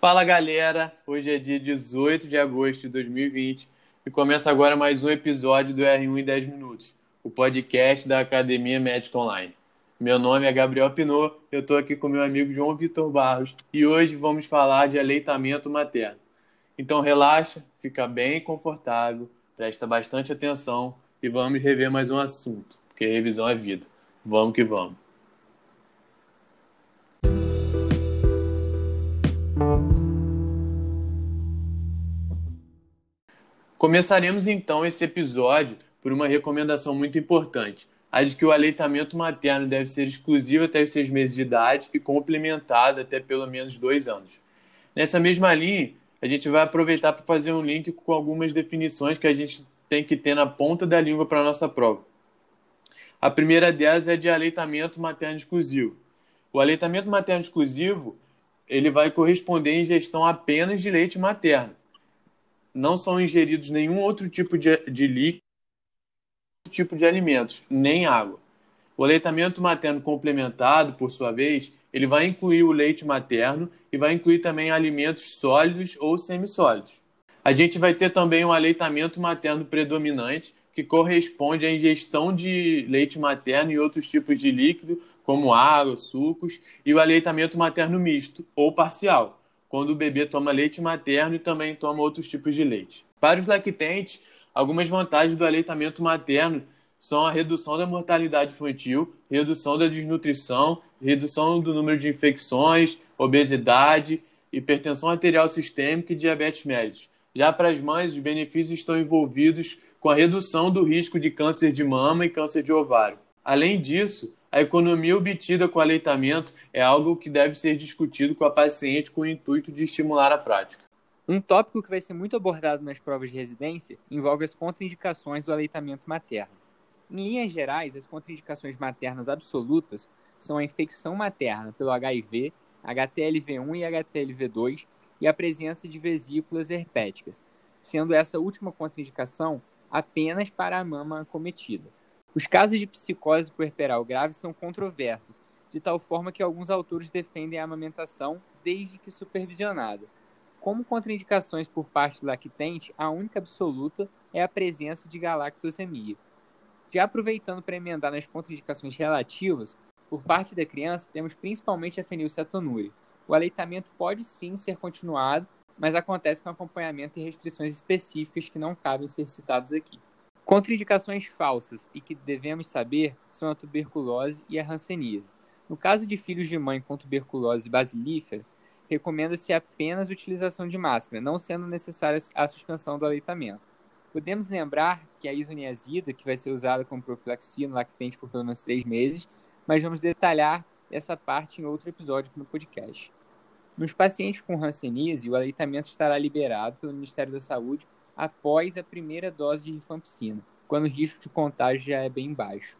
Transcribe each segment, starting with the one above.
Fala galera, hoje é dia 18 de agosto de 2020 e começa agora mais um episódio do R1 em 10 Minutos, o podcast da Academia Médica Online. Meu nome é Gabriel Pinot, eu estou aqui com meu amigo João Vitor Barros e hoje vamos falar de aleitamento materno. Então relaxa, fica bem confortável, presta bastante atenção e vamos rever mais um assunto, porque revisão é vida. Vamos que vamos. Começaremos então esse episódio por uma recomendação muito importante, a de que o aleitamento materno deve ser exclusivo até os seis meses de idade e complementado até pelo menos dois anos. Nessa mesma linha, a gente vai aproveitar para fazer um link com algumas definições que a gente tem que ter na ponta da língua para a nossa prova. A primeira delas é de aleitamento materno exclusivo. O aleitamento materno exclusivo ele vai corresponder à ingestão apenas de leite materno não são ingeridos nenhum outro tipo de, de líquido, tipo de alimentos, nem água. O aleitamento materno complementado, por sua vez, ele vai incluir o leite materno e vai incluir também alimentos sólidos ou semissólidos. A gente vai ter também um aleitamento materno predominante, que corresponde à ingestão de leite materno e outros tipos de líquido, como água, sucos, e o aleitamento materno misto ou parcial, quando o bebê toma leite materno e também toma outros tipos de leite. Para os lactentes, algumas vantagens do aleitamento materno são a redução da mortalidade infantil, redução da desnutrição, redução do número de infecções, obesidade, hipertensão arterial sistêmica e diabetes mellitus. Já para as mães, os benefícios estão envolvidos com a redução do risco de câncer de mama e câncer de ovário. Além disso, a economia obtida com o aleitamento é algo que deve ser discutido com a paciente com o intuito de estimular a prática. Um tópico que vai ser muito abordado nas provas de residência envolve as contraindicações do aleitamento materno. Em linhas gerais, as contraindicações maternas absolutas são a infecção materna pelo HIV, HTLV1 e HTLV2 e a presença de vesículas herpéticas, sendo essa última contraindicação apenas para a mama acometida. Os casos de psicose puerperal grave são controversos, de tal forma que alguns autores defendem a amamentação desde que supervisionada. Como contraindicações por parte do lactente, a única absoluta é a presença de galactosemia. Já aproveitando para emendar nas contraindicações relativas, por parte da criança temos principalmente a fenilcetonúria. O aleitamento pode sim ser continuado, mas acontece com acompanhamento e restrições específicas que não cabem ser citadas aqui. Contraindicações falsas e que devemos saber são a tuberculose e a hanseníase. No caso de filhos de mãe com tuberculose basilífera, recomenda-se apenas a utilização de máscara, não sendo necessária a suspensão do aleitamento. Podemos lembrar que a isoniazida, que vai ser usada como profilaxia no lactente por pelo menos três meses, mas vamos detalhar essa parte em outro episódio no podcast. Nos pacientes com hanseníase, o aleitamento estará liberado pelo Ministério da Saúde após a primeira dose de rifampicina, quando o risco de contágio já é bem baixo.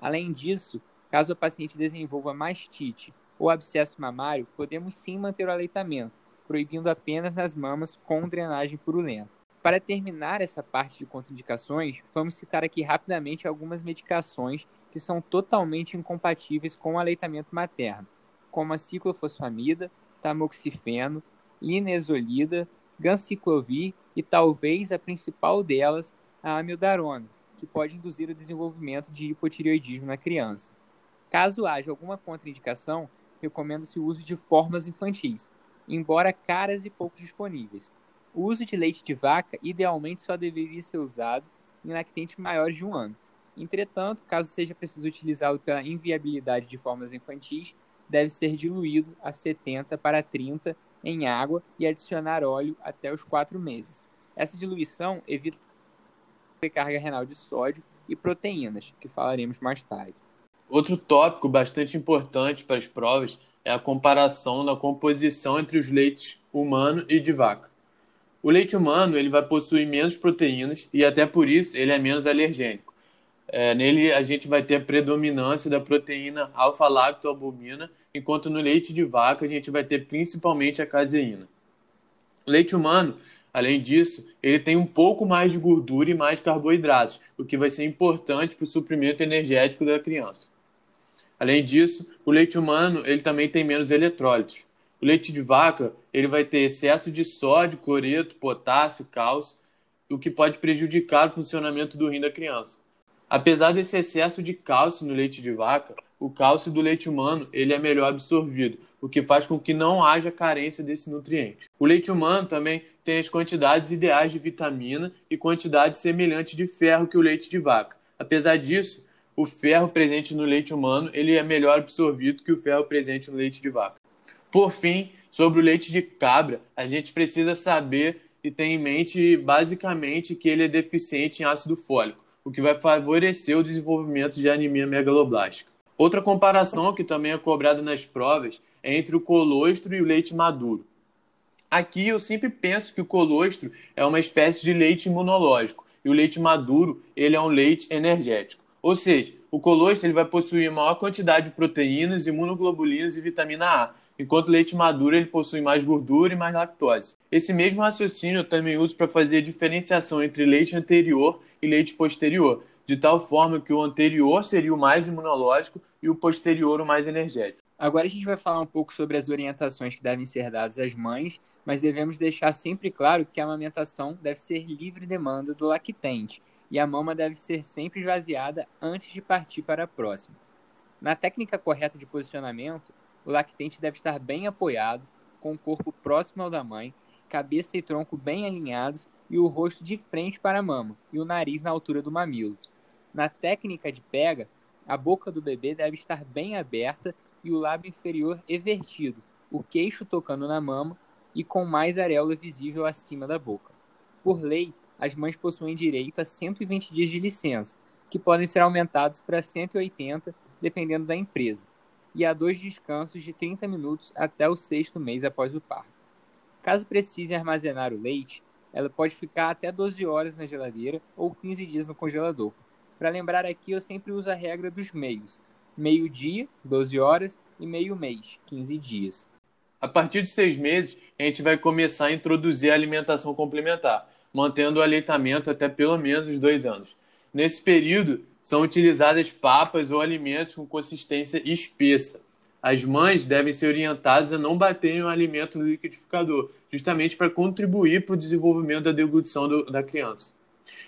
Além disso, caso a paciente desenvolva mastite ou abscesso mamário, podemos sim manter o aleitamento, proibindo apenas nas mamas com drenagem purulenta. Para terminar essa parte de contraindicações, vamos citar aqui rapidamente algumas medicações que são totalmente incompatíveis com o aleitamento materno, como a ciclofosfamida, tamoxifeno, linezolida, ganciclovir e talvez a principal delas, a amiodarona, que pode induzir o desenvolvimento de hipotireoidismo na criança. Caso haja alguma contraindicação, recomenda-se o uso de fórmulas infantis, embora caras e pouco disponíveis. O uso de leite de vaca idealmente só deveria ser usado em lactentes maiores de um ano. Entretanto, caso seja preciso utilizá-lo pela inviabilidade de fórmulas infantis, deve ser diluído a 70 para 30 em água e adicionar óleo até os 4 meses. Essa diluição evita carga renal de sódio e proteínas, que falaremos mais tarde. Outro tópico bastante importante para as provas é a comparação da composição entre os leites humano e de vaca. O leite humano ele vai possuir menos proteínas e até por isso ele é menos alergênico. É, nele a gente vai ter a predominância da proteína alfa-lactoalbumina, enquanto no leite de vaca a gente vai ter principalmente a caseína. O leite humano Além disso, ele tem um pouco mais de gordura e mais carboidratos, o que vai ser importante para o suprimento energético da criança. Além disso, o leite humano ele também tem menos eletrólitos. O leite de vaca ele vai ter excesso de sódio, cloreto, potássio, cálcio, o que pode prejudicar o funcionamento do rim da criança. Apesar desse excesso de cálcio no leite de vaca, o cálcio do leite humano ele é melhor absorvido, o que faz com que não haja carência desse nutriente. O leite humano também tem as quantidades ideais de vitamina e quantidade semelhante de ferro que o leite de vaca. Apesar disso, o ferro presente no leite humano ele é melhor absorvido que o ferro presente no leite de vaca. Por fim, sobre o leite de cabra, a gente precisa saber e ter em mente basicamente que ele é deficiente em ácido fólico, o que vai favorecer o desenvolvimento de anemia megaloblástica. Outra comparação que também é cobrada nas provas é entre o colostro e o leite maduro. Aqui eu sempre penso que o colostro é uma espécie de leite imunológico e o leite maduro ele é um leite energético. Ou seja, o colostro ele vai possuir maior quantidade de proteínas, imunoglobulinas e vitamina A, enquanto leite maduro ele possui mais gordura e mais lactose. Esse mesmo raciocínio eu também uso para fazer a diferenciação entre leite anterior e leite posterior, de tal forma que o anterior seria o mais imunológico e o posterior o mais energético. Agora a gente vai falar um pouco sobre as orientações que devem ser dadas às mães, mas devemos deixar sempre claro que a amamentação deve ser livre demanda do lactente e a mama deve ser sempre esvaziada antes de partir para a próxima. Na técnica correta de posicionamento, o lactente deve estar bem apoiado, com o corpo próximo ao da mãe, cabeça e tronco bem alinhados e o rosto de frente para a mama e o nariz na altura do mamilo. Na técnica de pega, a boca do bebê deve estar bem aberta e o lábio inferior evertido, o queixo tocando na mama e com mais areola visível acima da boca. Por lei, as mães possuem direito a 120 dias de licença, que podem ser aumentados para 180, dependendo da empresa, e a dois descansos de 30 minutos até o sexto mês após o parto. Caso precise armazenar o leite, ela pode ficar até 12 horas na geladeira ou 15 dias no congelador, para lembrar aqui, eu sempre uso a regra dos meios. Meio-dia, 12 horas, e meio-mês, 15 dias. A partir de seis meses, a gente vai começar a introduzir a alimentação complementar, mantendo o aleitamento até pelo menos dois anos. Nesse período, são utilizadas papas ou alimentos com consistência espessa. As mães devem ser orientadas a não baterem o alimento no liquidificador, justamente para contribuir para o desenvolvimento da deglutição do, da criança.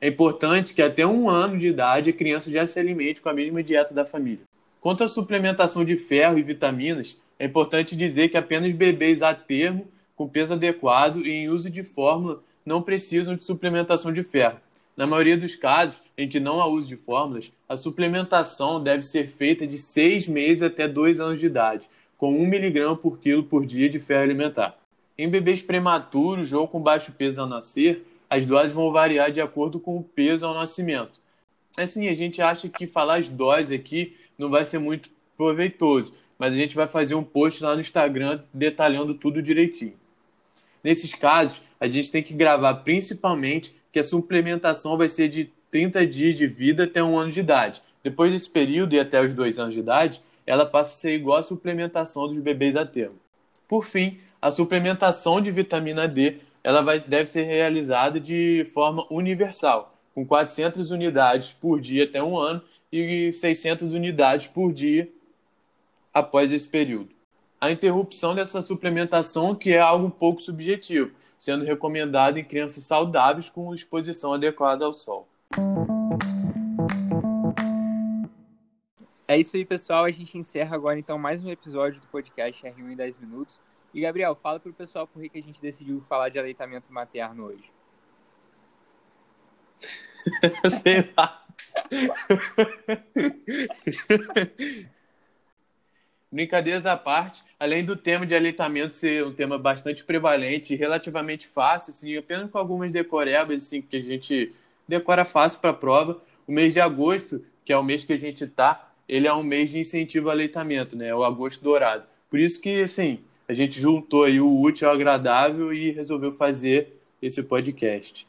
É importante que até um ano de idade a criança já se alimente com a mesma dieta da família. Quanto à suplementação de ferro e vitaminas, é importante dizer que apenas bebês a termo, com peso adequado e em uso de fórmula não precisam de suplementação de ferro. Na maioria dos casos em que não há uso de fórmulas, a suplementação deve ser feita de 6 meses até 2 anos de idade, com 1 mg por quilo por dia de ferro alimentar. Em bebês prematuros ou com baixo peso ao nascer, as doses vão variar de acordo com o peso ao nascimento. Assim, a gente acha que falar as doses aqui não vai ser muito proveitoso, mas a gente vai fazer um post lá no Instagram detalhando tudo direitinho. Nesses casos, a gente tem que gravar principalmente que a suplementação vai ser de 30 dias de vida até um ano de idade. Depois desse período e até os dois anos de idade, ela passa a ser igual à suplementação dos bebês a termo. Por fim, a suplementação de vitamina D ela vai, deve ser realizada de forma universal, com 400 unidades por dia até um ano e 600 unidades por dia após esse período. A interrupção dessa suplementação que é algo um pouco subjetivo, sendo recomendada em crianças saudáveis com exposição adequada ao sol. É isso aí, pessoal. A gente encerra agora então mais um episódio do podcast R1 em 10 minutos. E, Gabriel, fala para o pessoal por que a gente decidiu falar de aleitamento materno hoje. Sei lá. Brincadeiras à parte, além do tema de aleitamento ser um tema bastante prevalente e relativamente fácil, assim, apenas com algumas decorebas assim, que a gente decora fácil para a prova, o mês de agosto, que é o mês que a gente está, ele é um mês de incentivo ao aleitamento, né? É o agosto dourado. Por isso que, assim, a gente juntou aí o útil ao agradável e resolveu fazer esse podcast.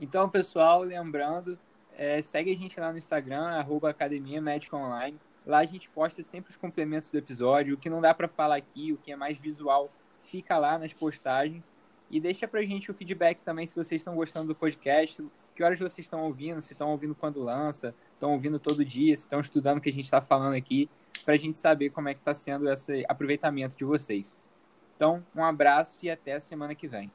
Então, pessoal, lembrando, é, segue a gente lá no Instagram, arroba Academia Médica Online. Lá a gente posta sempre os complementos do episódio, o que não dá para falar aqui, o que é mais visual, fica lá nas postagens. E deixa pra gente o feedback também se vocês estão gostando do podcast, que horas vocês estão ouvindo, se estão ouvindo quando lança, estão ouvindo todo dia, se estão estudando o que a gente está falando aqui, para a gente saber como é que está sendo esse aproveitamento de vocês. Então, um abraço e até a semana que vem.